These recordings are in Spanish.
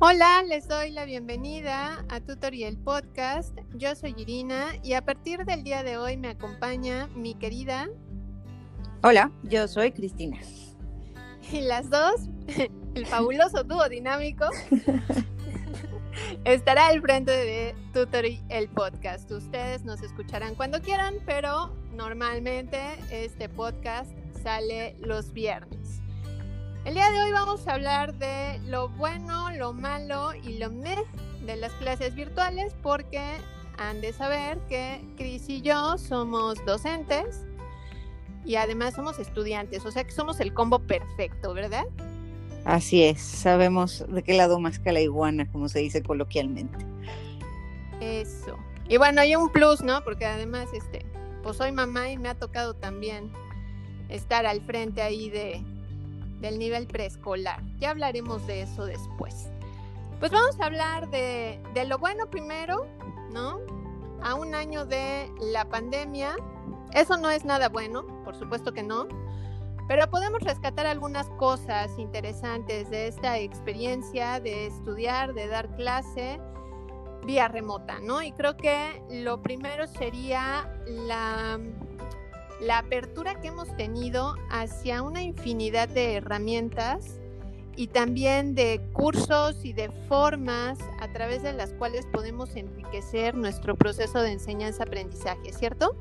Hola, les doy la bienvenida a Tutorial Podcast. Yo soy Irina y a partir del día de hoy me acompaña mi querida. Hola, yo soy Cristina. Y las dos, el fabuloso dúo dinámico, estará al frente de Tutorial Podcast. Ustedes nos escucharán cuando quieran, pero normalmente este podcast sale los viernes. El día de hoy vamos a hablar de lo bueno, lo malo y lo meh de las clases virtuales porque han de saber que Cris y yo somos docentes y además somos estudiantes, o sea que somos el combo perfecto, ¿verdad? Así es, sabemos de qué lado más que la iguana, como se dice coloquialmente. Eso. Y bueno, hay un plus, ¿no? Porque además, este, pues soy mamá y me ha tocado también estar al frente ahí de, del nivel preescolar. Ya hablaremos de eso después. Pues vamos a hablar de, de, lo bueno primero, ¿no? A un año de la pandemia. Eso no es nada bueno, por supuesto que no. Pero podemos rescatar algunas cosas interesantes de esta experiencia de estudiar, de dar clase vía remota, ¿no? Y creo que lo primero sería la la apertura que hemos tenido hacia una infinidad de herramientas y también de cursos y de formas a través de las cuales podemos enriquecer nuestro proceso de enseñanza-aprendizaje, ¿cierto?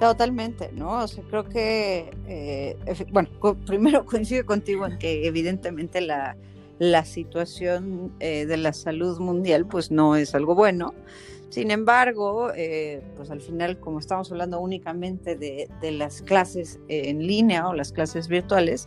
Totalmente, ¿no? O sea, creo que, eh, bueno, primero coincido contigo en que evidentemente la, la situación eh, de la salud mundial pues no es algo bueno. Sin embargo, eh, pues al final, como estamos hablando únicamente de, las clases en línea o las clases virtuales,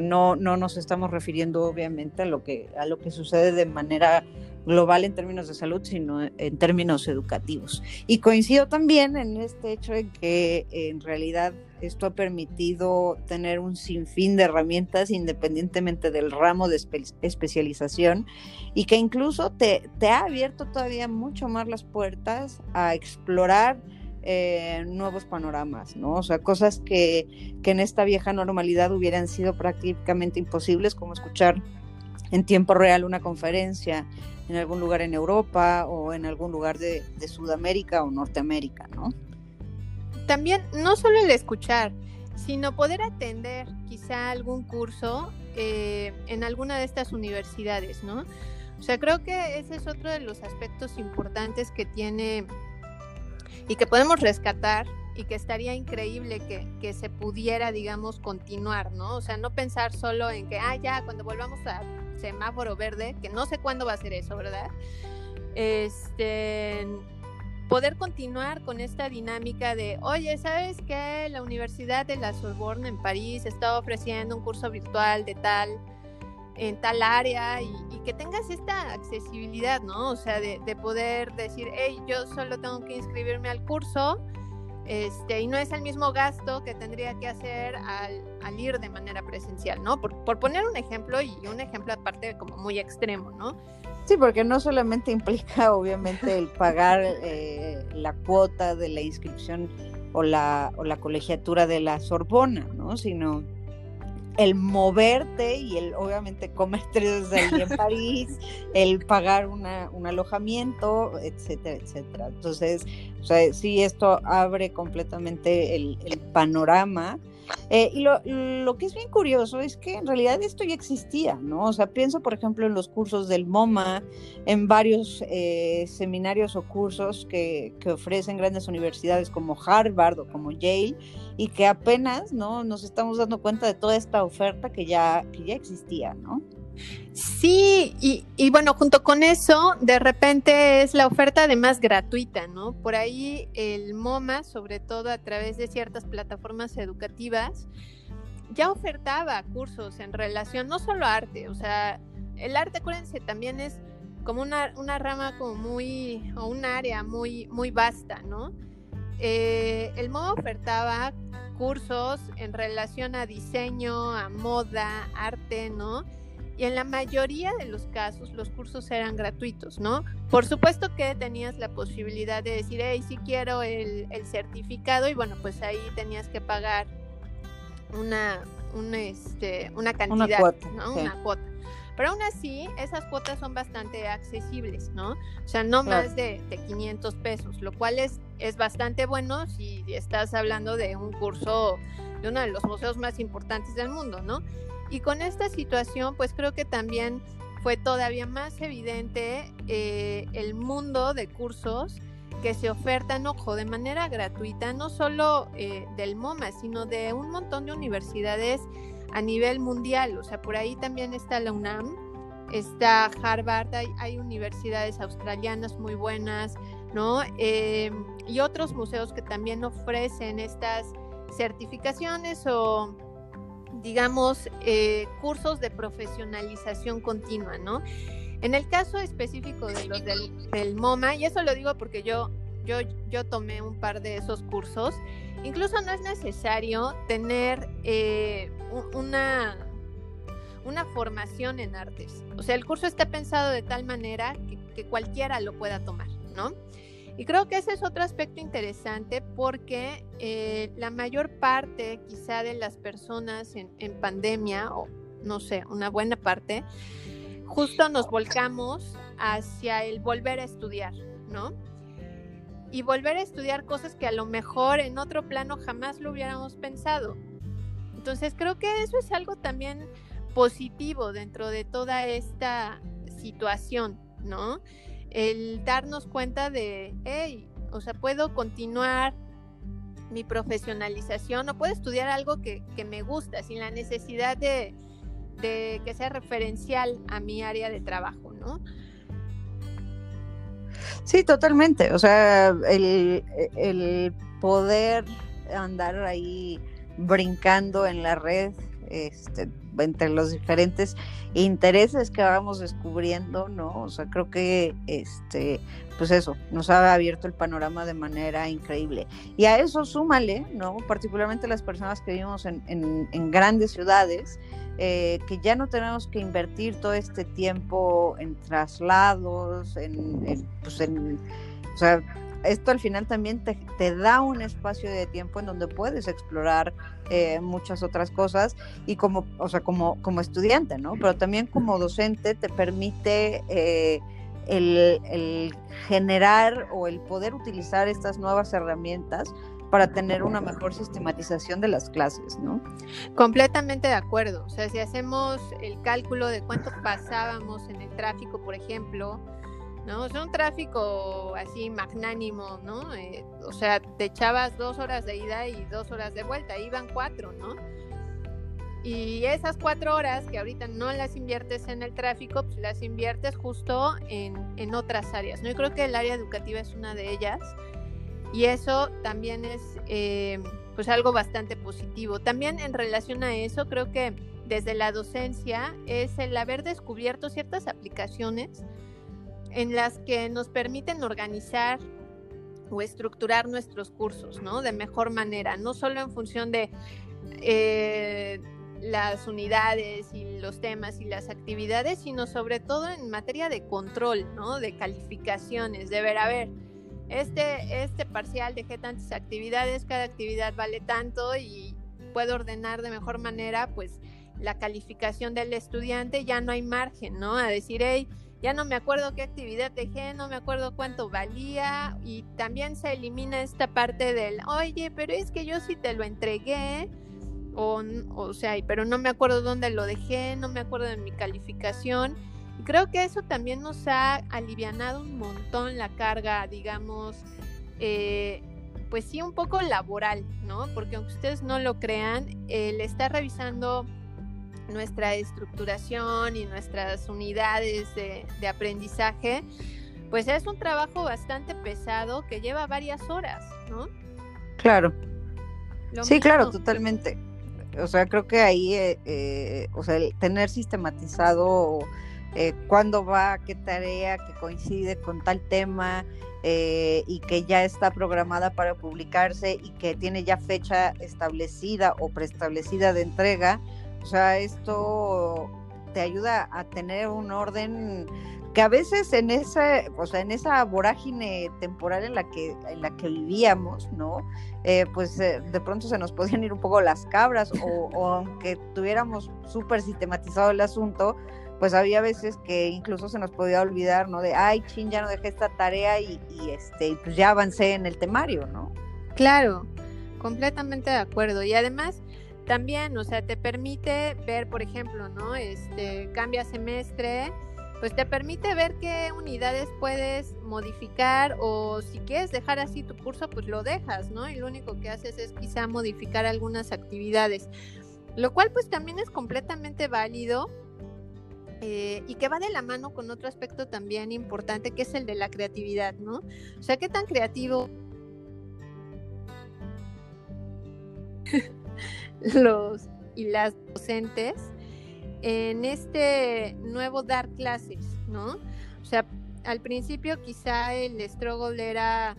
no, no nos estamos refiriendo obviamente a lo que, a lo que sucede de manera global en términos de salud, sino en términos educativos. Y coincido también en este hecho en que en realidad esto ha permitido tener un sinfín de herramientas independientemente del ramo de especialización y que incluso te, te, ha abierto todavía mucho más las puertas a explorar eh, nuevos panoramas, ¿no? O sea, cosas que, que en esta vieja normalidad hubieran sido prácticamente imposibles, como escuchar en tiempo real una conferencia en algún lugar en Europa o en algún lugar de, Sudamérica o Norteamérica, ¿no? También no solo el escuchar, sino poder atender quizá algún curso eh, en alguna de estas universidades, ¿no? O sea, creo que ese es otro de los aspectos importantes que tiene y que podemos rescatar y que estaría increíble que, que, se pudiera, digamos, continuar, ¿no? O sea, no pensar solo en que, ah, ya, cuando volvamos a semáforo verde, que no sé cuándo va a ser eso, ¿verdad? Este, poder continuar con esta dinámica de, oye, ¿sabes qué? La Universidad de la Sorbonne en París está ofreciendo un curso virtual de tal, en tal área y, que tengas esta accesibilidad, ¿no? O sea, de, de poder decir, hey, yo solo tengo que inscribirme al curso este, y no es el mismo gasto que tendría que hacer al, ir de manera presencial, ¿no? Por, poner un ejemplo y un ejemplo aparte como muy extremo, ¿no? Sí, porque no solamente implica obviamente el pagar eh, la cuota de la inscripción o la, o la colegiatura de la Sorbona, ¿no? Sino el moverte y el obviamente comer tres días en París, el pagar una, un alojamiento, etcétera, etcétera. Entonces, o sea, sí, esto abre completamente el, el panorama eh, y lo, lo, que es bien curioso es que en realidad esto ya existía, ¿no? O sea, pienso, por ejemplo, en los cursos del MoMA, en varios eh, seminarios o cursos que, que, ofrecen grandes universidades como Harvard o como Yale, y que apenas, ¿no? Nos estamos dando cuenta de toda esta oferta que ya, que ya existía, ¿no? Sí, y, bueno, junto con eso, de repente es la oferta además gratuita, ¿no? Por ahí el MoMA, sobre todo a través de ciertas plataformas educativas, ya ofertaba cursos en relación no solo a arte, o sea, el arte, acuérdense, también es como una, una rama como muy, o un área muy, muy vasta, ¿no? Eh, el MoMA ofertaba cursos en relación a diseño, a moda, arte, ¿no? y en la mayoría de los casos los cursos eran gratuitos, ¿no? Por supuesto que tenías la posibilidad de decir, hey, sí quiero el, certificado y bueno, pues ahí tenías que pagar una, una, este, una cantidad, una cuota, ¿no? Una cuota. Pero aún así, esas cuotas son bastante accesibles, ¿no? O sea, no más de, de, 500 pesos, lo cual es, es bastante bueno si estás hablando de un curso de uno de los museos más importantes del mundo, ¿no? Y con esta situación, pues creo que también fue todavía más evidente eh, el mundo de cursos que se ofertan, ojo, de manera gratuita, no solo eh, del MoMA, sino de un montón de universidades a nivel mundial. O sea, por ahí también está la UNAM, está Harvard, hay, universidades australianas muy buenas, ¿no? Eh, y otros museos que también ofrecen estas certificaciones o digamos, eh, cursos de profesionalización continua, ¿no? En el caso específico de los del, MoMA, y eso lo digo porque yo, yo, tomé un par de esos cursos, incluso no es necesario tener eh, una, una formación en artes. O sea, el curso está pensado de tal manera que cualquiera lo pueda tomar, ¿no? Y creo que ese es otro aspecto interesante porque eh, la mayor parte quizá de las personas en, pandemia, o no sé, una buena parte, justo nos volcamos hacia el volver a estudiar, ¿no? Y volver a estudiar cosas que a lo mejor en otro plano jamás lo hubiéramos pensado. Entonces creo que eso es algo también positivo dentro de toda esta situación, ¿no? el darnos cuenta de, hey, o sea, puedo continuar mi profesionalización o puedo estudiar algo que, me gusta sin la necesidad de, que sea referencial a mi área de trabajo, ¿no? Sí, totalmente. O sea, el, el poder andar ahí brincando en la red este, entre los diferentes intereses que vamos descubriendo, ¿no? O sea, creo que, este, pues eso, nos ha abierto el panorama de manera increíble. Y a eso súmale, ¿no? Particularmente las personas que vivimos en, en, grandes ciudades, eh, que ya no tenemos que invertir todo este tiempo en traslados, en, en pues en, o sea, esto al final también te, da un espacio de tiempo en donde puedes explorar eh, muchas otras cosas y como, o sea, como, como estudiante, ¿no? Pero también como docente te permite eh, el, el, generar o el poder utilizar estas nuevas herramientas para tener una mejor sistematización de las clases, ¿no? Completamente de acuerdo. O sea, si hacemos el cálculo de cuánto pasábamos en el tráfico, por ejemplo, ¿no? Es un tráfico así magnánimo, ¿no? Eh, o sea, te echabas dos horas de ida y dos horas de vuelta, iban cuatro, ¿no? Y esas cuatro horas que ahorita no las inviertes en el tráfico, pues las inviertes justo en, otras áreas, ¿no? Yo creo que el área educativa es una de ellas y eso también es eh, pues algo bastante positivo. También en relación a eso, creo que desde la docencia es el haber descubierto ciertas aplicaciones en las que nos permiten organizar o estructurar nuestros cursos, ¿no? De mejor manera, no solo en función de eh, las unidades y los temas y las actividades, sino sobre todo en materia de control, ¿no? De calificaciones, de ver, a ver, este, este parcial dejé tantas actividades, cada actividad vale tanto y puedo ordenar de mejor manera, pues, la calificación del estudiante, ya no hay margen, ¿no? A decir, hey, ya no me acuerdo qué actividad dejé, no me acuerdo cuánto valía y también se elimina esta parte del, oye, pero es que yo sí te lo entregué, o, o sea, pero no me acuerdo dónde lo dejé, no me acuerdo de mi calificación. Creo que eso también nos ha alivianado un montón la carga, digamos, eh, pues sí, un poco laboral, ¿no? Porque aunque ustedes no lo crean, el estar revisando nuestra estructuración y nuestras unidades de, aprendizaje, pues es un trabajo bastante pesado que lleva varias horas, ¿no? Claro. sí, claro, totalmente. O sea, creo que ahí, eh, eh, o sea, el tener sistematizado eh, cuándo va, qué tarea que coincide con tal tema y que ya está programada para publicarse y que tiene ya fecha establecida o preestablecida de entrega, o sea, esto te ayuda a tener un orden que a veces en esa, o sea, en esa vorágine temporal en la que, en la que vivíamos, ¿no? Eh, pues eh, de pronto se nos podían ir un poco las cabras o, o aunque tuviéramos súper sistematizado el asunto, pues había veces que incluso se nos podía olvidar, ¿no? De, ay, chin, ya no dejé esta tarea y, y este, pues ya avancé en el temario, ¿no? Claro, completamente de acuerdo. Y además, también, o sea, te permite ver, por ejemplo, ¿no? Este, cambia semestre, pues te permite ver qué unidades puedes modificar o si quieres dejar así tu curso, pues lo dejas, ¿no? Y lo único que haces es quizá modificar algunas actividades, lo cual pues también es completamente válido eh, y que va de la mano con otro aspecto también importante que es el de la creatividad, ¿no? O sea, qué tan creativo los y las docentes en este nuevo dar clases, ¿no? O sea, al principio quizá el struggle era,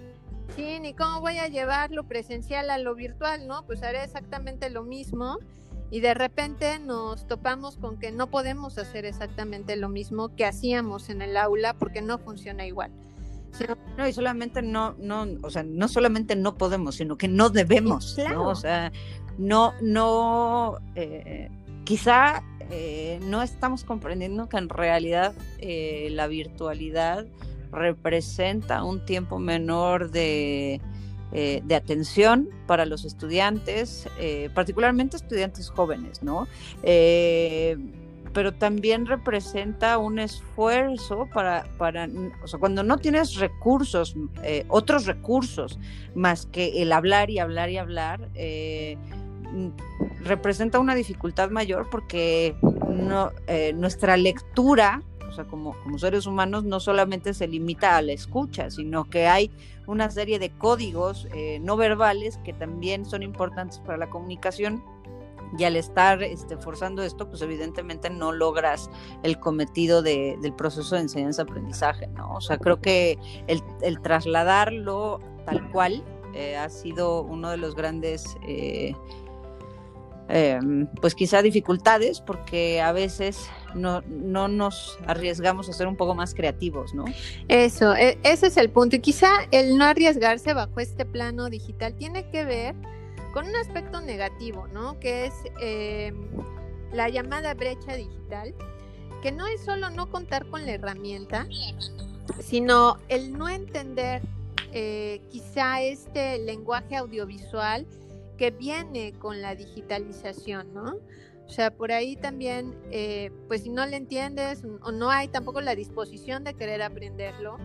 sí, ¿y cómo voy a llevar lo presencial a lo virtual, no? Pues haré exactamente lo mismo y de repente nos topamos con que no podemos hacer exactamente lo mismo que hacíamos en el aula porque no funciona igual. No, y solamente no, no, o sea, no solamente no podemos, sino que no debemos, ¿no? O sea, no, no, eh, quizá eh, no estamos comprendiendo que en realidad eh, la virtualidad representa un tiempo menor de, de atención para los estudiantes, particularmente estudiantes jóvenes, ¿no? pero también representa un esfuerzo para, para, o sea, cuando no tienes recursos, otros recursos más que el hablar y hablar y hablar, eh, representa una dificultad mayor porque no, eh, nuestra lectura, o sea, como, como seres humanos, no solamente se limita a la escucha, sino que hay una serie de códigos eh, no verbales que también son importantes para la comunicación y al estar este, forzando esto, pues evidentemente no logras el cometido de, del proceso de enseñanza-aprendizaje, ¿no? O sea, creo que el, el trasladarlo tal cual eh, ha sido uno de los grandes Em, pues quizá dificultades porque a veces no, no, nos arriesgamos a ser un poco más creativos, ¿no? Eso, e, ese es el punto. Y quizá el no arriesgarse bajo este plano digital tiene que ver con un aspecto negativo, ¿no? Que es em, la llamada brecha digital, que no es solo no contar con la herramienta, sino el no entender eh, quizá este lenguaje audiovisual que viene con la digitalización, ¿no? O sea, por ahí también, eh, pues si no le entiendes o no hay tampoco la disposición de querer aprenderlo,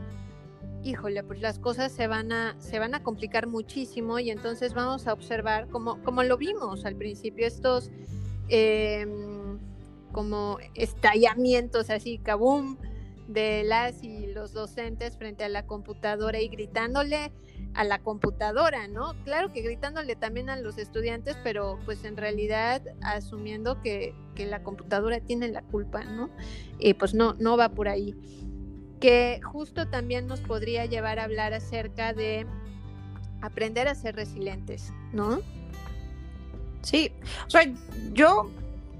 híjole, pues las cosas se van a, se van a complicar muchísimo y entonces vamos a observar, como, como lo vimos al principio, estos em, como estallamientos así, kabum, de las y los docentes frente a la computadora y gritándole a la computadora, ¿no? Claro que gritándole también a los estudiantes, pero pues en realidad asumiendo que, la computadora tiene la culpa, ¿no? Y pues no, no va por ahí. Que justo también nos podría llevar a hablar acerca de aprender a ser resilientes, ¿no? Sí, o sea, yo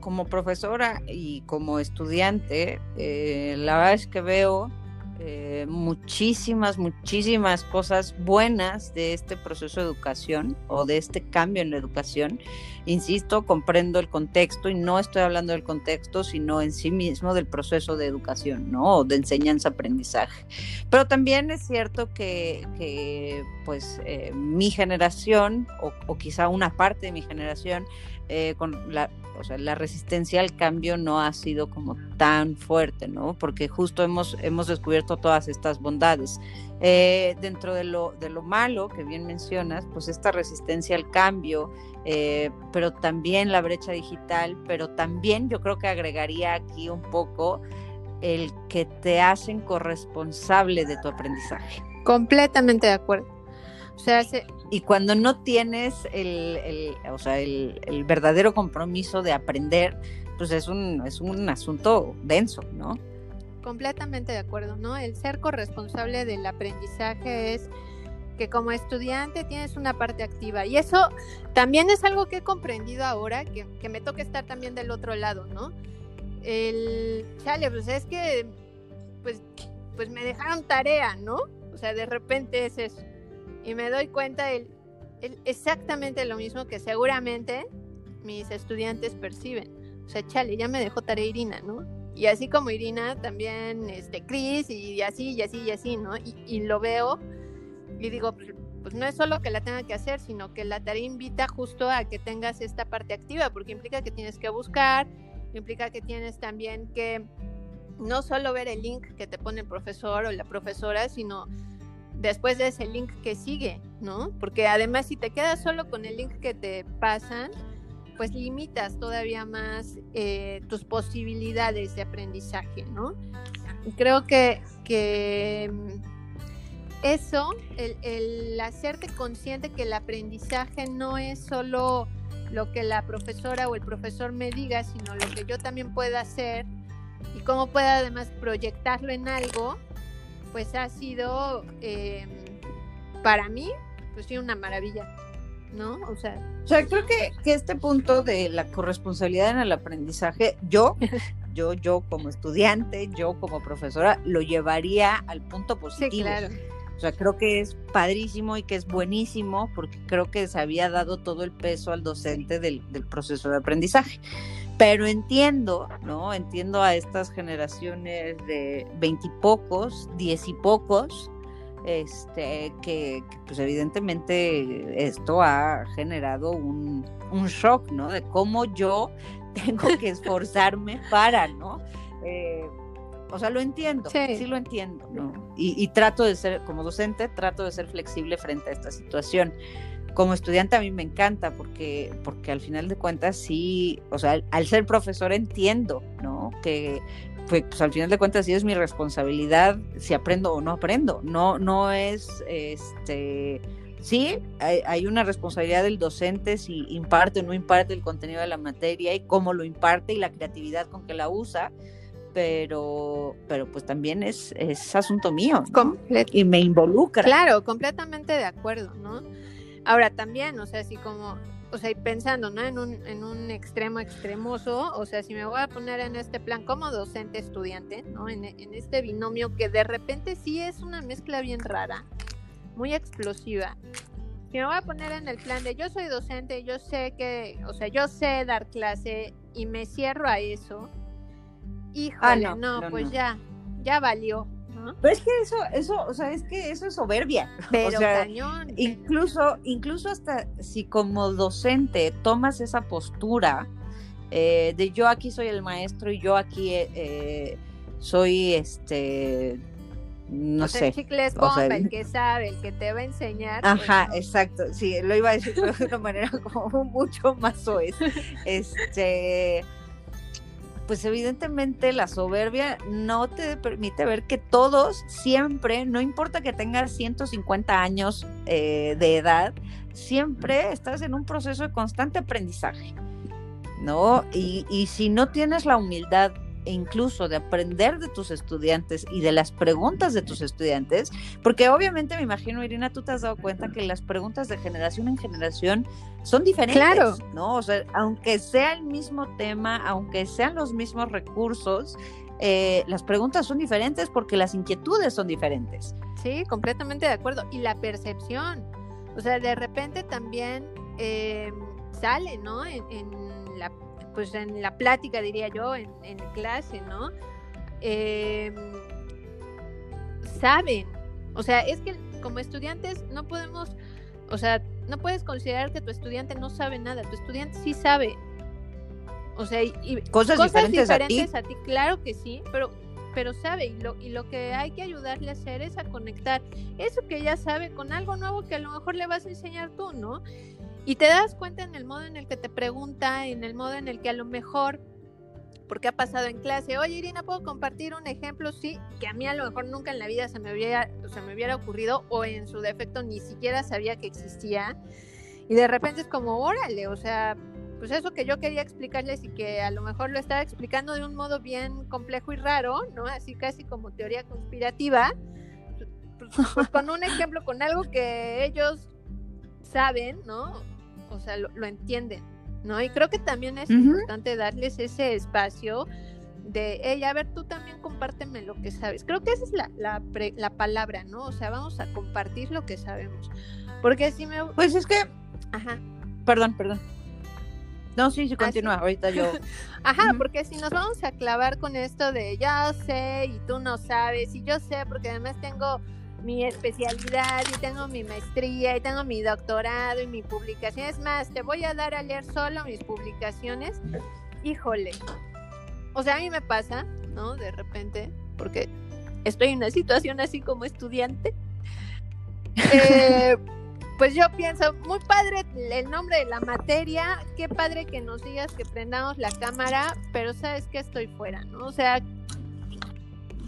como profesora y como estudiante, eh, la verdad es que veo eh, muchísimas, muchísimas cosas buenas de este proceso de educación o de este cambio en la educación. Insisto, comprendo el contexto y no estoy hablando del contexto, sino en sí mismo del proceso de educación, ¿no? O de enseñanza-aprendizaje. Pero también es cierto que, pues, eh, mi generación, o, o quizá una parte de mi generación, eh, con la, o sea, la resistencia al cambio no ha sido como tan fuerte, ¿no? Porque justo hemos, hemos descubierto todas estas bondades. Eh, dentro de lo, de lo malo que bien mencionas, pues esta resistencia al cambio, eh, pero también la brecha digital, pero también yo creo que agregaría aquí un poco el que te hacen corresponsable de tu aprendizaje. Completamente de acuerdo. O sea, y cuando no tienes el, o sea, el, verdadero compromiso de aprender, pues es un, es un asunto denso, ¿no? Completamente de acuerdo, ¿no? El ser corresponsable del aprendizaje es que como estudiante tienes una parte activa. Y eso también es algo que he comprendido ahora, que, que me toca estar también del otro lado, ¿no? El, chale, pues es que, pues, pues me dejaron tarea, ¿no? O sea, de repente es eso y me doy cuenta de exactamente lo mismo que seguramente mis estudiantes perciben. O sea, chale, ya me dejó tarea Irina, ¿no? Y así como Irina, también este, Chris y así, y así, y así, ¿no? Y, lo veo y digo, pues, pues, no es solo que la tenga que hacer, sino que la tarea invita justo a que tengas esta parte activa, porque implica que tienes que buscar, implica que tienes también que no solo ver el link que te pone el profesor o la profesora, sino después de ese link que sigue, ¿no? Porque además si te quedas solo con el link que te pasan, pues limitas todavía más eh, tus posibilidades de aprendizaje, ¿no? Creo que, que mm, eso, el, el, hacerte consciente que el aprendizaje no es solo lo que la profesora o el profesor me diga, sino lo que yo también pueda hacer y cómo pueda además proyectarlo en algo, pues ha sido em, para mí, pues sí, una maravilla, ¿no? O sea, o sea creo que, que este punto de la corresponsabilidad en el aprendizaje, yo, yo, yo como estudiante, yo como profesora, lo llevaría al punto positivo. Sí, claro. O sea, creo que es padrísimo y que es buenísimo porque creo que se había dado todo el peso al docente del, del proceso de aprendizaje. Pero entiendo, ¿no? Entiendo a estas generaciones de veintipocos, diez y pocos, este, que, pues evidentemente esto ha generado un, un, shock, ¿no? De cómo yo tengo que esforzarme para, ¿no? Eh, o sea, lo entiendo, sí, lo entiendo, ¿no? Y, y, trato de ser, como docente, trato de ser flexible frente a esta situación como estudiante a mí me encanta porque, porque al final de cuentas sí, o sea, al, ser profesor entiendo, ¿no? Que pues, pues, al final de cuentas sí es mi responsabilidad si aprendo o no aprendo. No, no es este sí, hay, hay, una responsabilidad del docente si imparte o no imparte el contenido de la materia y cómo lo imparte y la creatividad con que la usa, pero, pero pues también es, es asunto mío y me involucra. Claro, completamente de acuerdo, ¿no? Ahora también, o sea, así como, o sea, pensando, ¿no? En un, en un extremo extremoso, o sea, si me voy a poner en este plan como docente estudiante, ¿no? En, en este binomio que de repente sí es una mezcla bien rara, muy explosiva. Si me voy a poner en el plan de yo soy docente, yo sé que, o sea, yo sé dar clase y me cierro a eso, híjole, ah, no, pues ya, ya valió, pero es que eso, eso, o sea, es que eso es soberbia. Pero Incluso, incluso hasta si como docente tomas esa postura eh, de yo aquí soy el maestro y yo aquí eh, soy este no sé. El chicle es bomba, el que sabe, el que te va a enseñar. Pues Ajá, exacto. Sí, lo iba a decir de una manera como mucho más soez. Este pues evidentemente la soberbia no te permite ver que todos siempre, no importa que tengas 150 años eh, de edad, siempre estás en un proceso de constante aprendizaje, ¿no? Y, y si no tienes la humildad e incluso de aprender de tus estudiantes y de las preguntas de tus estudiantes, porque obviamente me imagino, Irina, tú te has dado cuenta que las preguntas de generación en generación son diferentes, claro. ¿no? O sea, aunque sea el mismo tema, aunque sean los mismos recursos, eh, las preguntas son diferentes porque las inquietudes son diferentes. Sí, completamente de acuerdo. Y la percepción, o sea, de repente también eh, sale, ¿no? en la pues en la plática, diría yo, en, clase, ¿no? Em, saben, o sea, es que como estudiantes no podemos, o sea, no puedes considerar que tu estudiante no sabe nada, tu estudiante sí sabe. O sea, y, cosas, diferentes, a, ti. claro que sí, pero pero sabe y lo, y lo que hay que ayudarle a hacer es a conectar eso que ya sabe con algo nuevo que a lo mejor le vas a enseñar tú, ¿no? Y te das cuenta en el modo en el que te pregunta, en el modo en el que a lo mejor, porque ha pasado en clase, oye Irina, ¿puedo compartir un ejemplo? Sí, que a mí a lo mejor nunca en la vida se me hubiera, se me hubiera ocurrido o en su defecto ni siquiera sabía que existía. Y de repente es como, órale, o sea, pues eso que yo quería explicarles y que a lo mejor lo estaba explicando de un modo bien complejo y raro, ¿no? Así casi como teoría conspirativa, pues, pues con un ejemplo, con algo que ellos saben, ¿no? O sea, lo, entienden, ¿no? Y creo que también es importante darles ese espacio de, hey, a ver, tú también compárteme lo que sabes. Creo que esa es la, la, la palabra, ¿no? O sea, vamos a compartir lo que sabemos. Porque si me... Pues es que... Ajá. Perdón, perdón. No, sí, sí, continúa, ahorita yo. Ajá, porque si nos vamos a clavar con esto de ya sé y tú no sabes, y yo sé porque además tengo mi especialidad y tengo mi maestría y tengo mi doctorado y mi publicación. Es más, te voy a dar a leer solo mis publicaciones. Híjole. O sea, a mí me pasa, ¿no? De repente, porque estoy en una situación así como estudiante. Eh, pues yo pienso, muy padre el nombre de la materia, qué padre que nos digas que prendamos la cámara, pero sabes que estoy fuera, ¿no? O sea,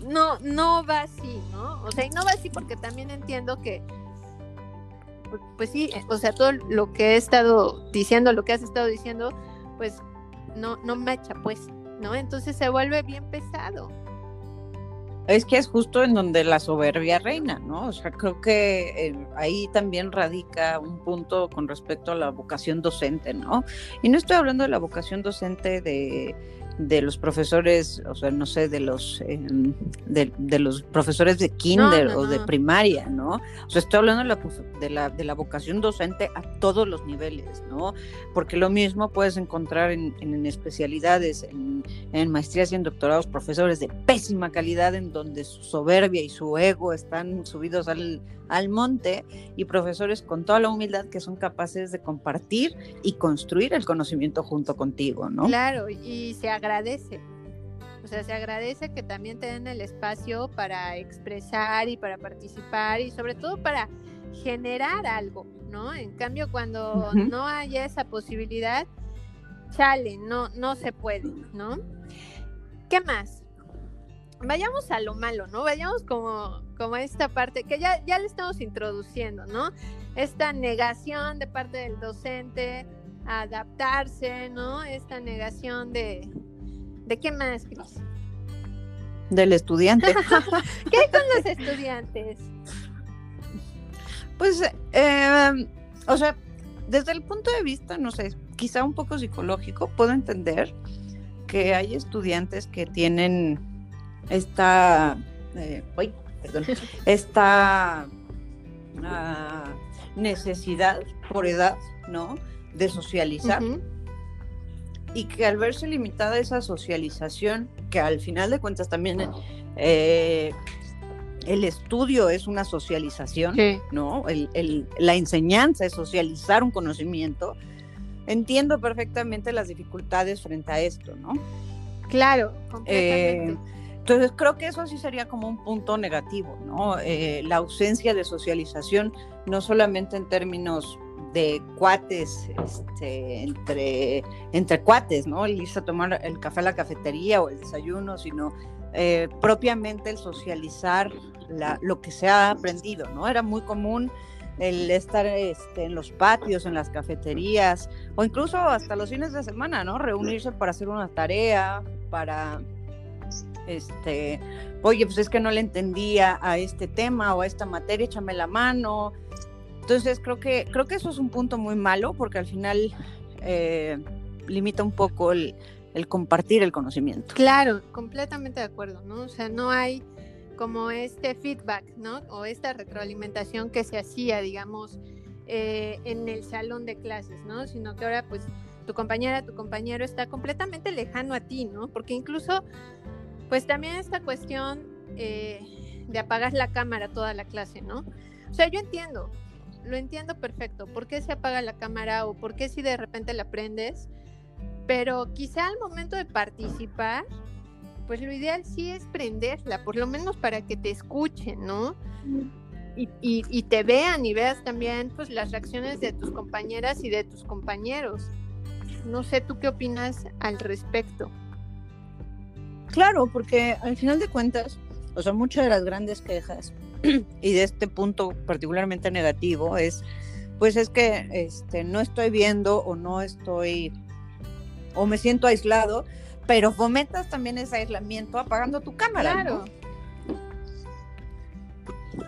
no, no va así, ¿no? O sea, y no va así porque también entiendo que, pues, pues sí, o sea, todo lo que he estado diciendo, lo que has estado diciendo, pues no, no echa, pues, ¿no? Entonces se vuelve bien pesado. Es que es justo en donde la soberbia reina, ¿no? O sea, creo que eh, ahí también radica un punto con respecto a la vocación docente, ¿no? Y no estoy hablando de la vocación docente de de los profesores, o sea, no sé, de los em, de, los profesores de kinder o de primaria, ¿no? O sea, estoy hablando de la, de la, vocación docente a todos los niveles, ¿no? Porque lo mismo puedes encontrar en, en especialidades, en, en, maestrías y en doctorados, profesores de pésima calidad en donde su soberbia y su ego están subidos al, al monte y profesores con toda la humildad que son capaces de compartir y construir el conocimiento junto contigo, ¿no? Claro, y se agradece. O sea, se agradece que también te den el espacio para expresar y para participar y sobre todo para generar algo, ¿no? En cambio, cuando no hay esa posibilidad, chale, no, no se puede, ¿no? ¿Qué más? vayamos a lo malo, ¿no? Vayamos como, como a esta parte que ya, ya le estamos introduciendo, ¿no? Esta negación de parte del docente a adaptarse, ¿no? Esta negación de... ¿De qué más, Cris? Del estudiante. ¿Qué hay con los estudiantes? Pues, eh, o sea, desde el punto de vista, no sé, quizá un poco psicológico, puedo entender que hay estudiantes que tienen esta, eh, perdón, esta ah, necesidad por edad, ¿no? De socializar. Y que al verse limitada esa socialización, que al final de cuentas también eh, el estudio es una socialización, ¿no? la enseñanza es socializar un conocimiento. Entiendo perfectamente las dificultades frente a esto, ¿no? Claro, completamente. Eh, entonces creo que eso sí sería como un punto negativo, ¿no? Eh, la ausencia de socialización, no solamente en términos de cuates, este, entre, entre cuates, ¿no? El irse a tomar el café a la cafetería o el desayuno, sino eh, propiamente el socializar lo que se ha aprendido, ¿no? Era muy común el estar este, en los patios, en las cafeterías, o incluso hasta los fines de semana, ¿no? Reunirse para hacer una tarea, para este, oye, pues es que no le entendía a este tema o a esta materia, échame la mano. Entonces creo que, creo que eso es un punto muy malo porque al final eh, limita un poco el, compartir el conocimiento. Claro, completamente de acuerdo, ¿no? O sea, no hay como este feedback, ¿no? O esta retroalimentación que se hacía, digamos, eh, en el salón de clases, ¿no? Sino que ahora pues tu compañera, tu compañero está completamente lejano a ti, ¿no? Porque incluso pues también esta cuestión eh, de apagar la cámara toda la clase, ¿no? O sea, yo entiendo, lo entiendo perfecto, por qué se apaga la cámara o por qué si de repente la prendes, pero quizá al momento de participar, pues lo ideal sí es prenderla, por lo menos para que te escuchen, ¿no? Y, y, te vean y veas también pues las reacciones de tus compañeras y de tus compañeros. No sé, ¿tú qué opinas al respecto? Claro, porque al final de cuentas, o sea, muchas de las grandes quejas y de este punto particularmente negativo es, pues es que este, no estoy viendo o no estoy, o me siento aislado, pero fomentas también ese aislamiento apagando tu cámara. Claro.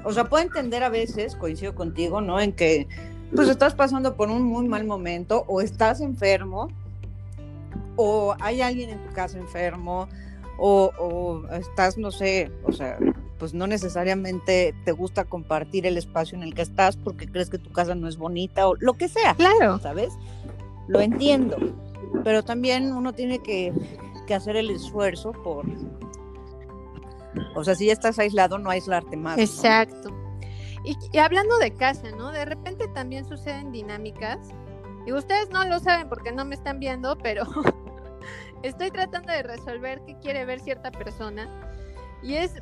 O sea, puedo entender a veces, coincido contigo, ¿no? En que pues estás pasando por un muy mal momento o estás enfermo o hay alguien en tu casa enfermo o, estás, no sé, o sea, pues no necesariamente te gusta compartir el espacio en el que estás porque crees que tu casa no es bonita o lo que sea. Claro. ¿Sabes? Lo entiendo. pero también uno tiene que, que hacer el esfuerzo por, o sea, si ya estás aislado, no aislarte más. Exacto. Y, hablando de casa, ¿no? De repente también suceden dinámicas. Y ustedes no lo saben porque no me están viendo, pero estoy tratando de resolver qué quiere ver cierta persona. Y es,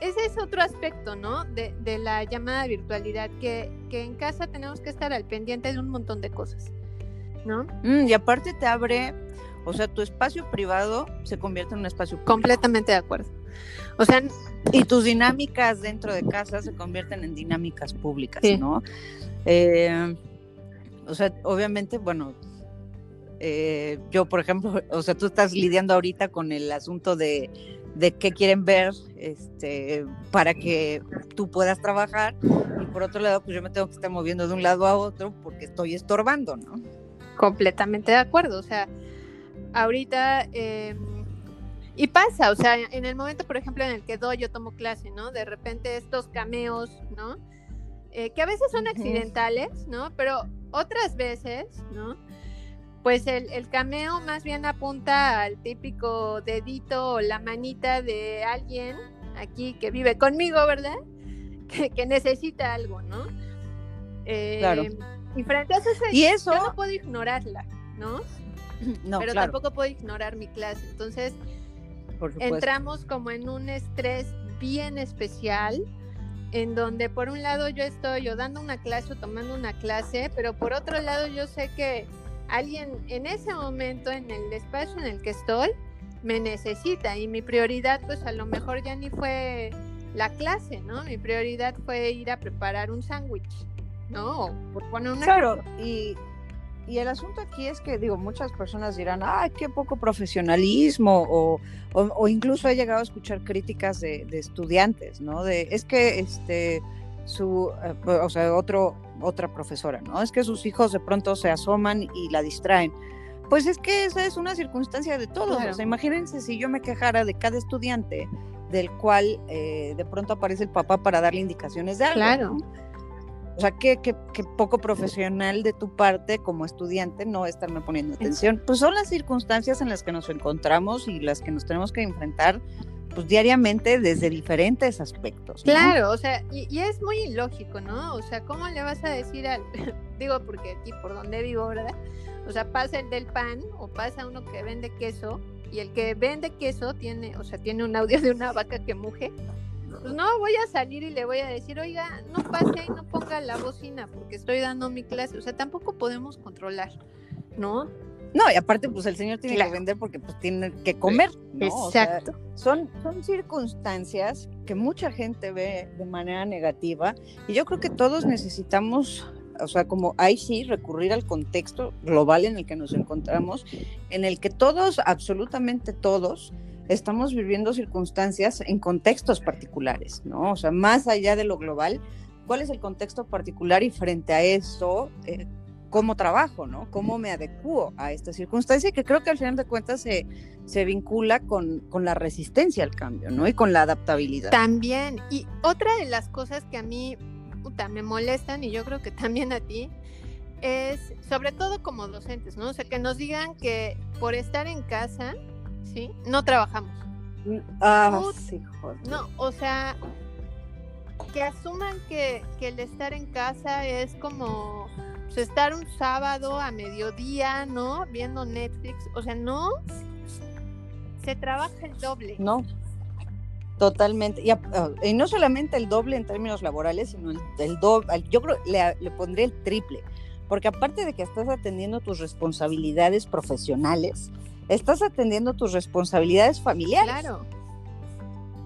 ese es otro aspecto, ¿no? De, de la llamada virtualidad, que, que, en casa tenemos que estar al pendiente de un montón de cosas, ¿no? Mm, y aparte te abre, o sea, tu espacio privado se convierte en un espacio público. Completamente de acuerdo. O sea, y tus dinámicas dentro de casa se convierten en dinámicas públicas, ¿no? Eh, o sea, obviamente, bueno, eh, yo, por ejemplo, o sea, tú estás lidiando ahorita con el asunto de, de qué quieren ver este, para que tú puedas trabajar y por otro lado, pues yo me tengo que estar moviendo de un lado a otro porque estoy estorbando, ¿no? Completamente de acuerdo, o sea, ahorita... Eh y pasa, o sea, en el momento, por ejemplo, en el que doy, yo tomo clase, ¿no? De repente estos cameos, ¿no? Eh, que a veces son accidentales, ¿no? Pero otras veces, ¿no? Pues el, el, cameo más bien apunta al típico dedito o la manita de alguien aquí que vive conmigo, ¿verdad? Que, que necesita algo, ¿no? claro. Eh, y frente a eso, ¿Y eso? yo no puedo ignorarla, ¿no? No, Pero tampoco puedo ignorar mi clase. Entonces, entramos como en un estrés bien especial, en donde por un lado yo estoy o dando una clase o tomando una clase, pero por otro lado yo sé que alguien en ese momento, en el espacio en el que estoy, me necesita y mi prioridad pues a lo mejor ya ni fue la clase, ¿no? Mi prioridad fue ir a preparar un sándwich, ¿no? por poner una... Claro, y, y el asunto aquí es que, digo, muchas personas dirán, ay, qué poco profesionalismo, o, o, incluso he llegado a escuchar críticas de, estudiantes, ¿no? De, es que, este, su, eh, o sea, otro, otra profesora, ¿no? Es que sus hijos de pronto se asoman y la distraen. Pues es que esa es una circunstancia de todos. O sea, imagínense si yo me quejara de cada estudiante del cual eh, de pronto aparece el papá para darle indicaciones de algo. Claro. O sea, qué, poco profesional de tu parte como estudiante no estarme poniendo atención. Pues son las circunstancias en las que nos encontramos y las que nos tenemos que enfrentar pues diariamente desde diferentes aspectos. Claro, o sea, y, es muy ilógico, ¿no? O sea, ¿cómo le vas a decir al, digo, porque aquí por donde vivo, ¿verdad? O sea, pasa el del pan o pasa uno que vende queso y el que vende queso tiene, o sea, tiene un audio de una vaca que muge pues no voy a salir y le voy a decir, oiga, no pase y no ponga la bocina porque estoy dando mi clase. O sea, tampoco podemos controlar, ¿no? No, y aparte, pues el señor tiene que vender porque pues tiene que comer, ¿no? Exacto. son, son circunstancias que mucha gente ve de manera negativa y yo creo que todos necesitamos, o sea, como ahí sí, recurrir al contexto global en el que nos encontramos, en el que todos, absolutamente todos, estamos viviendo circunstancias en contextos particulares, ¿no? O sea, más allá de lo global, ¿cuál es el contexto particular y frente a eso, eh, cómo trabajo, ¿no? ¿Cómo me adecuo a esta circunstancia? Que creo que al final de cuentas se, se vincula con, con la resistencia al cambio, ¿no? Y con la adaptabilidad. También, y otra de las cosas que a mí puta, me molestan, y yo creo que también a ti, es sobre todo como docentes, ¿no? O sea, que nos digan que por estar en casa ¿sí? No trabajamos. Ah, sí, No, o sea, que asuman que, el estar en casa es como pues, estar un sábado a mediodía, ¿no? Viendo Netflix. O sea, no. Se trabaja el doble. No. Totalmente. Y, ah, no solamente el doble en términos laborales, sino el, doble. Yo creo le, le pondré el triple. Porque aparte de que estás atendiendo tus responsabilidades profesionales, estás atendiendo tus responsabilidades familiares. Claro.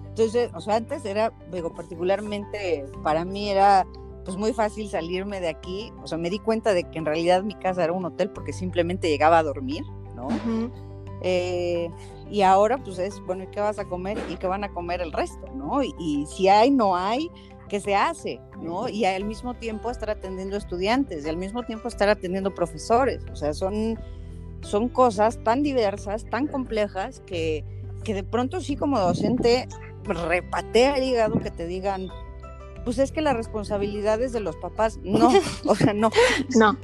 Entonces, o sea, antes era, digo, particularmente para mí era pues muy fácil salirme de aquí, o sea, me di cuenta de que en realidad mi casa era un hotel porque simplemente llegaba a dormir, ¿no? Eh, y ahora pues es, bueno, ¿y qué vas a comer? ¿Y qué van a comer el resto, ¿no? Y, y si hay, no hay, ¿qué se hace? ¿no? Y al mismo tiempo estar atendiendo estudiantes, y al mismo tiempo estar atendiendo profesores, o sea, son son cosas tan diversas, tan complejas, que, que de pronto sí como docente repatea el hígado que te digan, pues es que la responsabilidad es de los papás. No, o sea, no. No.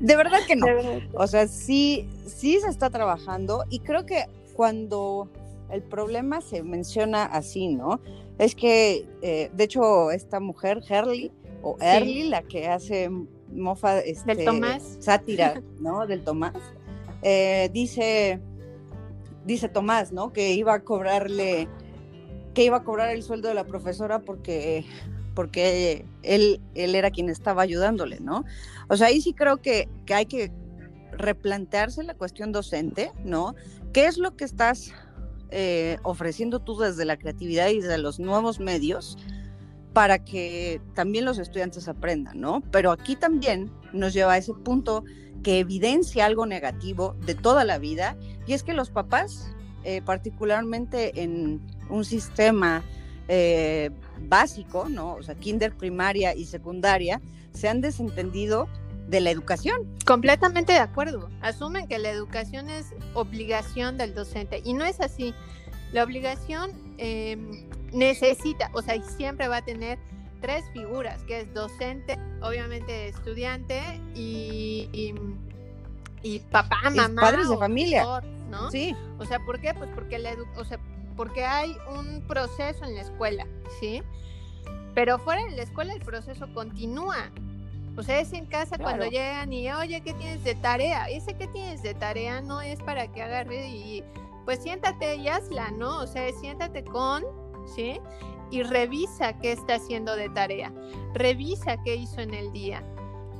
De verdad que no. O sea, sí, sí se está trabajando y creo que cuando el problema se menciona así, ¿no? Es que, eh, de hecho, esta mujer, Herley, o Early, la que hace mofa, este, del Tomás. sátira, ¿no? Del Tomás, eh, dice, dice Tomás, ¿no? Que iba a cobrarle, que iba a cobrar el sueldo de la profesora porque porque él, él era quien estaba ayudándole, ¿no? O sea, ahí sí creo que, que hay que replantearse la cuestión docente, ¿no? ¿Qué es lo que estás eh, ofreciendo tú desde la creatividad y desde los nuevos medios para que también los estudiantes aprendan, ¿no? Pero aquí también nos lleva a ese punto que evidencia algo negativo de toda la vida y es que los papás, eh, particularmente en un sistema eh, básico, ¿no? O sea, kinder, primaria y secundaria, se han desentendido de la educación. Completamente de acuerdo. Asumen que la educación es obligación del docente y no es así. La obligación em, necesita, o sea, siempre va a tener tres figuras, que es docente, obviamente estudiante y, y, papá, mamá. padres de familia. ¿no? Sí. O sea, ¿por qué? Pues porque la o sea, porque hay un proceso en la escuela, ¿sí? Pero fuera de la escuela el proceso continúa. O sea, es en casa cuando llegan y, oye, ¿qué tienes de tarea? Ese que tienes de tarea no es para que agarre y, pues siéntate y hazla, ¿no? O sea, siéntate con, ¿sí? Y revisa qué está haciendo de tarea. Revisa qué hizo en el día.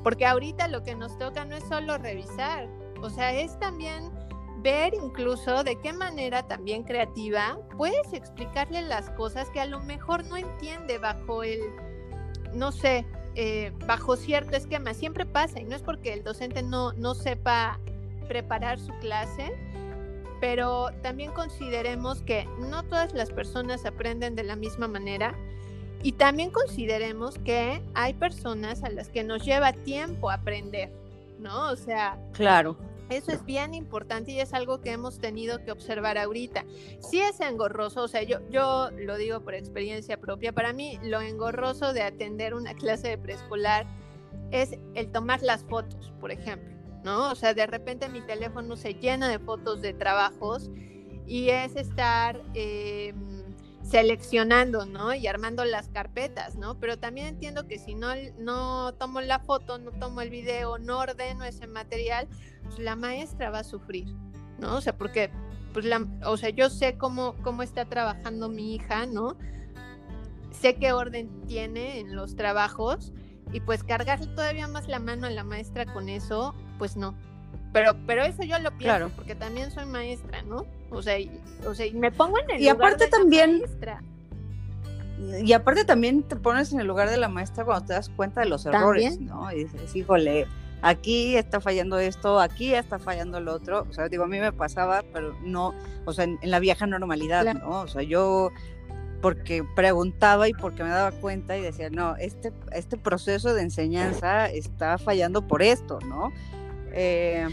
Porque ahorita lo que nos toca no es solo revisar, o sea, es también ver incluso de qué manera también creativa puedes explicarle las cosas que a lo mejor no entiende bajo el, no sé, eh, bajo cierto esquema. Siempre pasa y no es porque el docente no, no sepa preparar su clase, pero también consideremos que no todas las personas aprenden de la misma manera y también consideremos que hay personas a las que nos lleva tiempo aprender, ¿no? O sea, claro. Eso es bien importante y es algo que hemos tenido que observar ahorita. Sí es engorroso, o sea, yo, yo lo digo por experiencia propia, para mí lo engorroso de atender una clase de preescolar es el tomar las fotos, por ejemplo, ¿no? O sea, de repente mi teléfono se llena de fotos de trabajos y es estar... Eh, seleccionando, ¿no? Y armando las carpetas, ¿no? Pero también entiendo que si no, no tomo la foto, no tomo el video, no ordeno ese material, pues la maestra va a sufrir, ¿no? O sea, porque, pues la, o sea, yo sé cómo, cómo está trabajando mi hija, ¿no? Sé qué orden tiene en los trabajos y pues cargarle todavía más la mano a la maestra con eso, pues no, pero, pero eso yo lo pienso, porque también soy maestra, ¿no? O sea, y, o sea, y me pongo en el y lugar aparte de también, la maestra. Y aparte también te pones en el lugar de la maestra cuando te das cuenta de los errores, ¿no? Y dices, híjole, aquí está fallando esto, aquí está fallando el otro. O sea, digo, a mí me pasaba, pero no, o sea, en, la vieja normalidad, ¿no? O sea, yo porque preguntaba y porque me daba cuenta y decía, no, este, este proceso de enseñanza está fallando por esto, ¿no? eh,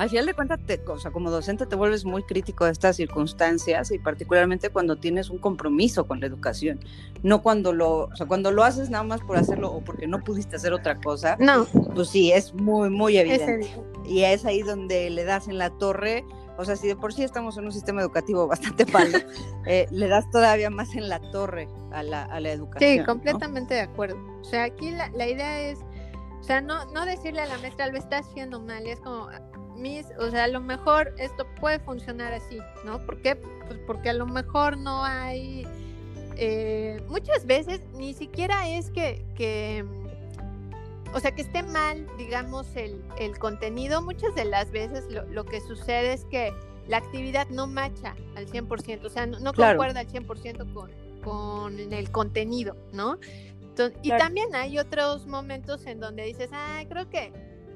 al final de cuentas, o sea, como docente te vuelves muy crítico de estas circunstancias y particularmente cuando tienes un compromiso con la educación, no cuando lo, o sea, cuando lo haces nada más por hacerlo o porque no pudiste hacer otra cosa. No. Pues sí, es muy, muy evidente. y es ahí donde le das en la torre, o sea, si de por sí estamos en un sistema educativo bastante palo, eh, le das todavía más en la torre a la, a la educación. Sí, completamente de acuerdo. O sea, aquí la, la idea es o sea, no, no decirle a la maestra, lo está haciendo mal, es como, mis, o sea, a lo mejor esto puede funcionar así, ¿no? ¿Por qué? Pues porque a lo mejor no hay, eh, muchas veces ni siquiera es que, que, o sea, que esté mal, digamos, el, el contenido, muchas de las veces lo, lo, que sucede es que la actividad no macha al 100%, o sea, no, no claro. concuerda al 100% con, con el contenido, ¿no? y también hay otros momentos en donde dices, ah, creo que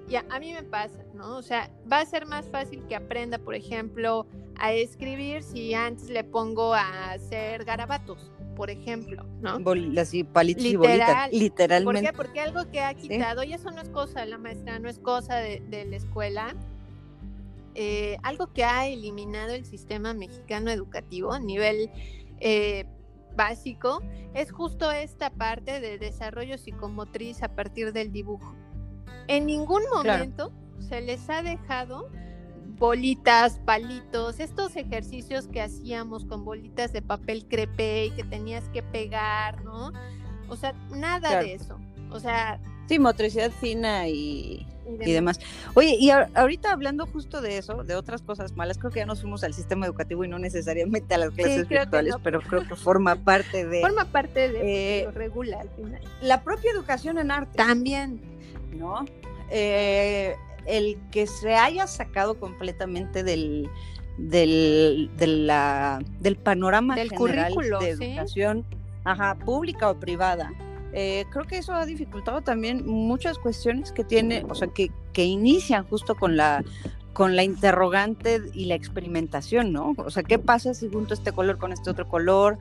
ya a mí me pasa, ¿no? O sea, va a ser más fácil que aprenda, por ejemplo, a escribir si antes le pongo a hacer garabatos, por ejemplo, ¿no? Bol así, palitos Literal. y bolitas, literalmente. ¿Por qué? Porque algo que ha quitado, y eso no es cosa de la maestra, no es cosa de, de la escuela, eh, algo que ha eliminado el sistema mexicano educativo a nivel eh, básico, es justo esta parte de desarrollo psicomotriz a partir del dibujo. En ningún momento se les ha dejado bolitas, palitos, estos ejercicios que hacíamos con bolitas de papel crepé y que tenías que pegar, ¿no? O sea, nada de eso. O sea... Sí, motricidad fina y, y demás. Oye, y ahorita hablando justo de eso, de otras cosas malas, creo que ya nos fuimos al sistema educativo y no necesariamente a las clases virtuales, pero creo que forma parte de... Forma parte de eh, lo regular. La propia educación en arte. También. ¿No? Eh, el que se haya sacado completamente del, del, del panorama general de educación ajá, pública o privada. Eh, creo que eso ha dificultado también muchas cuestiones que tiene, o sea, que, que inician justo con la con la interrogante y la experimentación, ¿no? O sea, ¿qué pasa si junto este color con este otro color?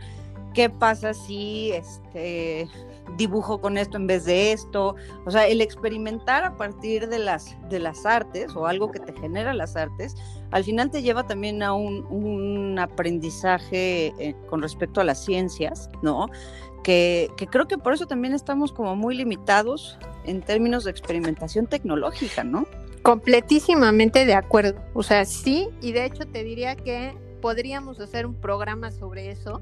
¿Qué pasa si este dibujo con esto en vez de esto. O sea, el experimentar a partir de las, de las artes o algo que te genera las artes, al final te lleva también a un, un aprendizaje eh, con respecto a las ciencias, ¿no? Que, que, creo que por eso también estamos como muy limitados en términos de experimentación tecnológica, ¿no? Completísimamente de acuerdo. O sea, sí, y de hecho te diría que podríamos hacer un programa sobre eso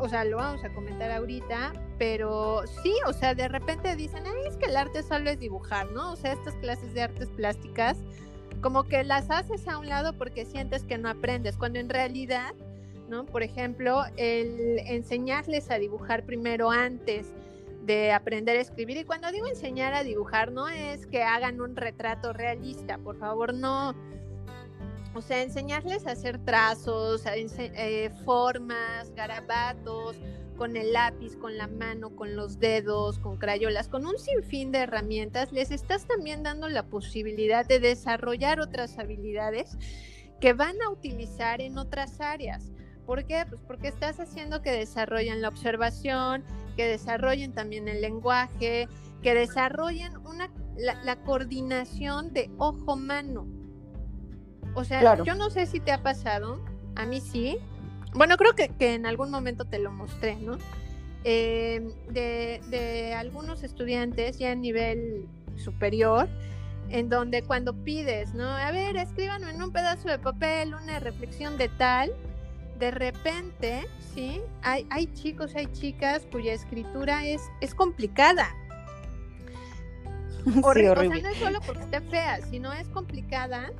o sea, lo vamos a comentar ahorita, pero sí, o sea, de repente dicen, Ay, es que el arte solo es dibujar, ¿no? O sea, estas clases de artes plásticas, como que las haces a un lado porque sientes que no aprendes, cuando en realidad, ¿no? Por ejemplo, el enseñarles a dibujar primero antes de aprender a escribir, y cuando digo enseñar a dibujar, no es que hagan un retrato realista, por favor, no o sea, enseñarles a hacer trazos, eh, formas, garabatos, con el lápiz, con la mano, con los dedos, con crayolas, con un sinfín de herramientas, les estás también dando la posibilidad de desarrollar otras habilidades que van a utilizar en otras áreas. ¿Por qué? Pues porque estás haciendo que desarrollen la observación, que desarrollen también el lenguaje, que desarrollen una, la coordinación de ojo-mano. O sea, yo no sé si te ha pasado, a mí sí. Bueno, creo que, en algún momento te lo mostré, ¿no? Em, de, algunos estudiantes ya a nivel superior, en donde cuando pides, ¿no? A ver, escriban en un pedazo de papel una reflexión de tal, de repente, ¿sí? Hay, hay chicos, hay chicas cuya escritura es, es complicada. Sí, o sea, no es solo porque esté fea, sino es complicada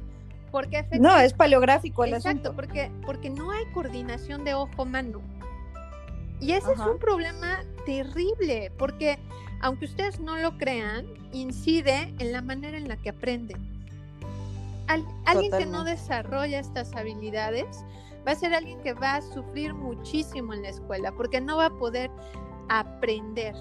porque no, es paleográfico el Exacto, Porque, porque no hay coordinación de ojo-mano. Y ese es un problema terrible, porque aunque ustedes no lo crean, incide en la manera en la que aprenden. alguien que no desarrolla estas habilidades va a ser alguien que va a sufrir muchísimo en la escuela, porque no va a poder aprender.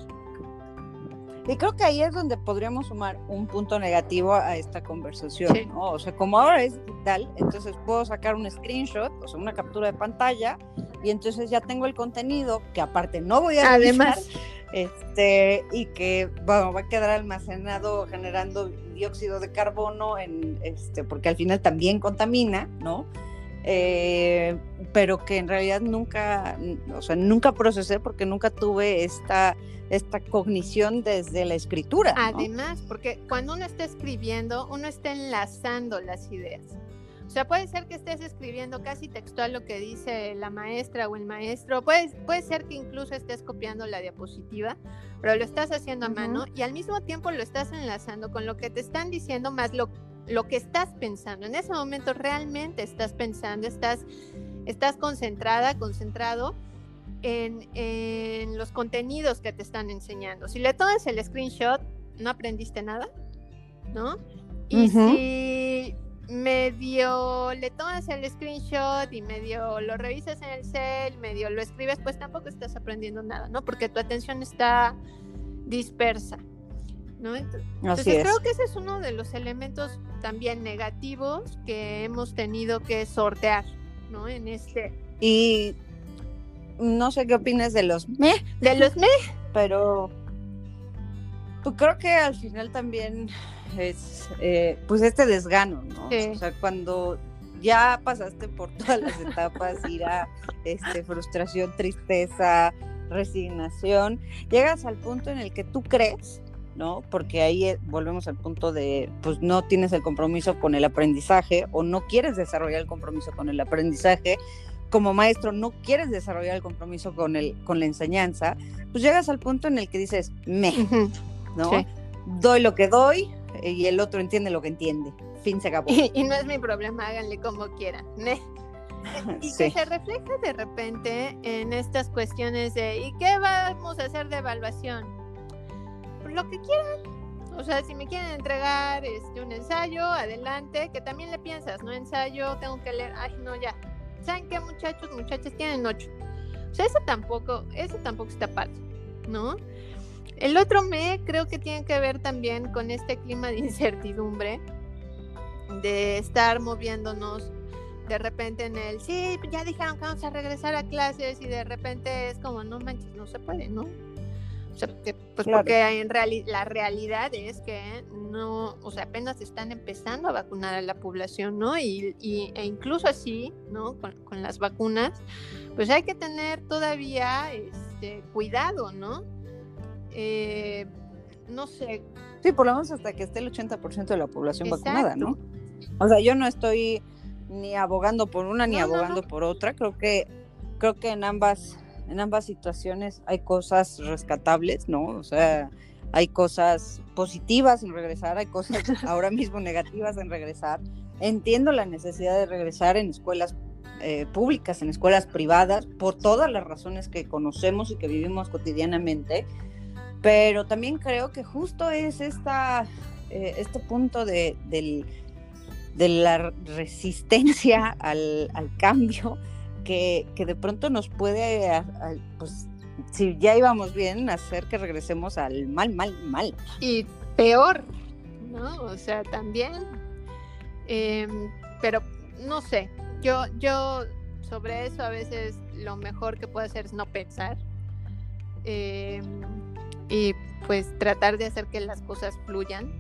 Y creo que ahí es donde podríamos sumar un punto negativo a esta conversación, ¿no? O sea, como ahora es digital, entonces puedo sacar un screenshot, o sea, una captura de pantalla, y entonces ya tengo el contenido que aparte no voy a Además, este, y que bueno, va a quedar almacenado generando dióxido de carbono en este, porque al final también contamina, ¿no? Eh, pero que en realidad nunca, o sea, nunca procesé porque nunca tuve esta, esta cognición desde la escritura. Además, porque cuando uno está escribiendo, uno está enlazando las ideas. O sea, puede ser que estés escribiendo casi textual lo que dice la maestra o el maestro, puede, puede ser que incluso estés copiando la diapositiva, pero lo estás haciendo a mano y al mismo tiempo lo estás enlazando con lo que te están diciendo más lo lo que estás pensando. En ese momento realmente estás pensando, estás, estás concentrada, concentrado en, en, los contenidos que te están enseñando. Si le tomas el screenshot, no aprendiste nada, ¿no? Y si medio le tomas el screenshot y medio lo revisas en el cel, medio lo escribes, pues tampoco estás aprendiendo nada, ¿no? Porque tu atención está dispersa. ¿No? Entonces creo que ese es uno de los elementos también negativos que hemos tenido que sortear, ¿no? En este. Y no sé qué opinas de los me, de los me, pero pues creo que al final también es eh, pues este desgano, ¿no? O sea, cuando ya pasaste por todas las etapas, ira, este, frustración, tristeza, resignación, llegas al punto en el que tú crees, ¿no? Porque ahí eh, volvemos al punto de, pues no tienes el compromiso con el aprendizaje o no quieres desarrollar el compromiso con el aprendizaje, como maestro no quieres desarrollar el compromiso con, el, con la enseñanza, pues llegas al punto en el que dices, me, ¿no? Doy lo que doy y el otro entiende lo que entiende. Fin se acabó. Y, no es mi problema, háganle como quieran. Y que se refleja de repente en estas cuestiones de ¿y qué vamos a hacer de evaluación? Lo que quieran. O sea, si me quieren entregar este, un ensayo, adelante, que también le piensas, ¿no? Ensayo, tengo que leer, ay, no, ya. ¿Saben qué, muchachos, muchachas? Tienen ocho. O sea, eso tampoco, eso tampoco está padre, ¿no? El otro me creo que tiene que ver también con este clima de incertidumbre, de estar moviéndonos de repente en el, sí, ya dijeron que vamos a regresar a clases y de repente es como, no manches, no se puede, ¿no? O sea, pues porque en realidad la realidad es que no, o sea, apenas están empezando a vacunar a la población, ¿no? Y, e incluso así, ¿no? Con, con, las vacunas, pues hay que tener todavía este, cuidado, ¿no? Eh, no sé. Sí, por lo menos hasta que esté el 80% de la población vacunada, ¿no? O sea, yo no estoy ni abogando por una ni abogando por otra. Creo que creo que en ambas en ambas situaciones hay cosas rescatables, ¿no? O sea, hay cosas positivas en regresar, hay cosas ahora mismo negativas en regresar. Entiendo la necesidad de regresar en escuelas eh, públicas, en escuelas privadas, por todas las razones que conocemos y que vivimos cotidianamente, pero también creo que justo es esta, eh, este punto de, de la resistencia al, al cambio que, que, de pronto nos puede, pues, si ya íbamos bien, hacer que regresemos al mal, mal, mal. Y peor, ¿no? O sea, también. Em, pero no sé, yo, yo sobre eso a veces lo mejor que puedo hacer es no pensar. Eh, y pues tratar de hacer que las cosas fluyan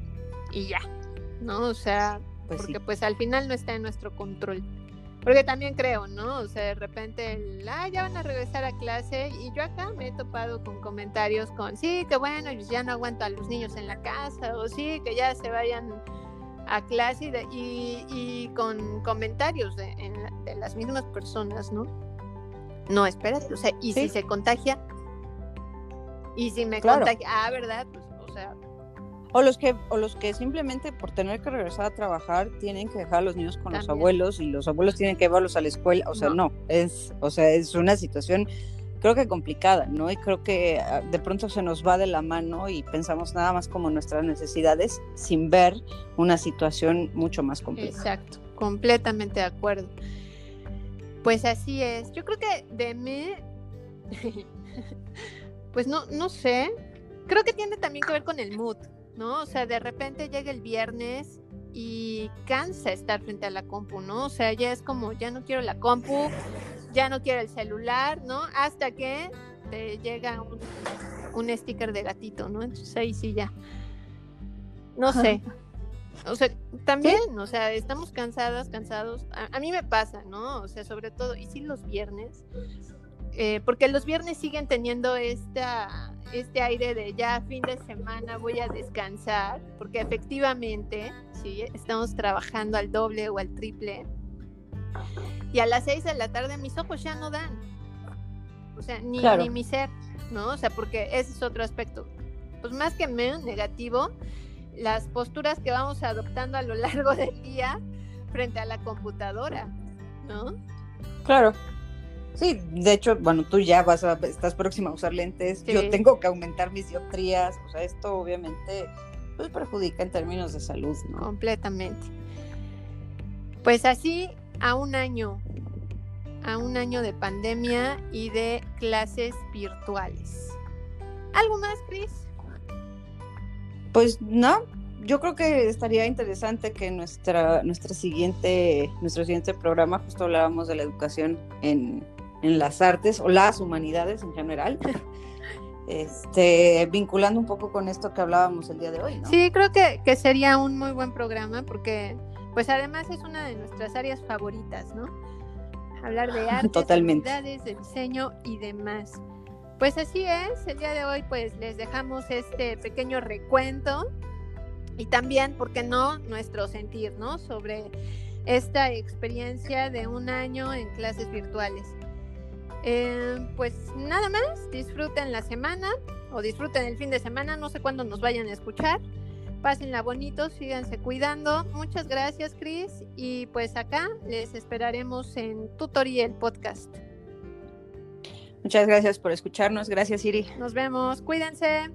y ya, ¿no? O sea, pues porque pues al final no está en nuestro control. Porque también creo, ¿no? O sea, de repente, ah, ya van a regresar a clase y yo acá me he topado con comentarios con, sí, que bueno, ya no aguanto a los niños en la casa, o sí, que ya se vayan a clase y, y, con comentarios de, de, las mismas personas, ¿no? No, espérate, o sea, y si se contagia, y si me contagia, ah, ¿verdad? Pues, o sea. O los, que, o los que simplemente por tener que regresar a trabajar tienen que dejar a los niños con los abuelos y los abuelos tienen que llevarlos a la escuela. O sea, no, es, o sea, es una situación creo que complicada, ¿no? Y creo que ah, de pronto se nos va de la mano y pensamos nada más como nuestras necesidades sin ver una situación mucho más compleja. Exacto, completamente de acuerdo. Pues así es. Yo creo que de mí pues no, no sé. Creo que tiene también que ver con el mood, ¿no? O sea, de repente llega el viernes y cansa estar frente a la compu, ¿no? O sea, ya es como, ya no quiero la compu, ya no quiero el celular, ¿no? Hasta que te llega un, un sticker de gatito, ¿no? Entonces ahí sí ya. No sé. O sea, también, o sea, estamos cansadas, cansados. A, a, mí me pasa, ¿no? O sea, sobre todo, y sí los viernes, eh, porque los viernes siguen teniendo esta, este aire de ya fin de semana voy a descansar, porque efectivamente, sí, estamos trabajando al doble o al triple. Y a las seis de la tarde mis ojos ya no dan. O sea, ni, ni mi ser, ¿no? O sea, porque ese es otro aspecto. Pues más que menos negativo, las posturas que vamos adoptando a lo largo del día frente a la computadora, ¿no? Claro. Sí, de hecho, bueno, tú ya vas a, estás próxima a usar lentes, yo tengo que aumentar mis dioptrías, o sea, esto obviamente pues perjudica en términos de salud, ¿no? Completamente. Pues así, a un año, a un año de pandemia y de clases virtuales. ¿Algo más, Cris? Pues no, yo creo que estaría interesante que nuestra, nuestra siguiente, nuestro siguiente programa, justo hablábamos de la educación en, en las artes o las humanidades en general. Este, vinculando un poco con esto que hablábamos el día de hoy, ¿no? Sí, creo que, que sería un muy buen programa porque pues además es una de nuestras áreas favoritas, ¿no? Hablar de arte, Totalmente. de diseño y demás. Pues así es, el día de hoy pues les dejamos este pequeño recuento y también, ¿por qué no?, nuestro sentir, ¿no? Sobre esta experiencia de un año en clases virtuales. Eh, pues nada más, disfruten la semana o disfruten el fin de semana, no sé cuándo nos vayan a escuchar. Pásenla bonito, síganse cuidando. Muchas gracias, Cris. Y pues acá les esperaremos en Tutorial Podcast. Muchas gracias por escucharnos. Gracias, Iri. Nos vemos. Cuídense.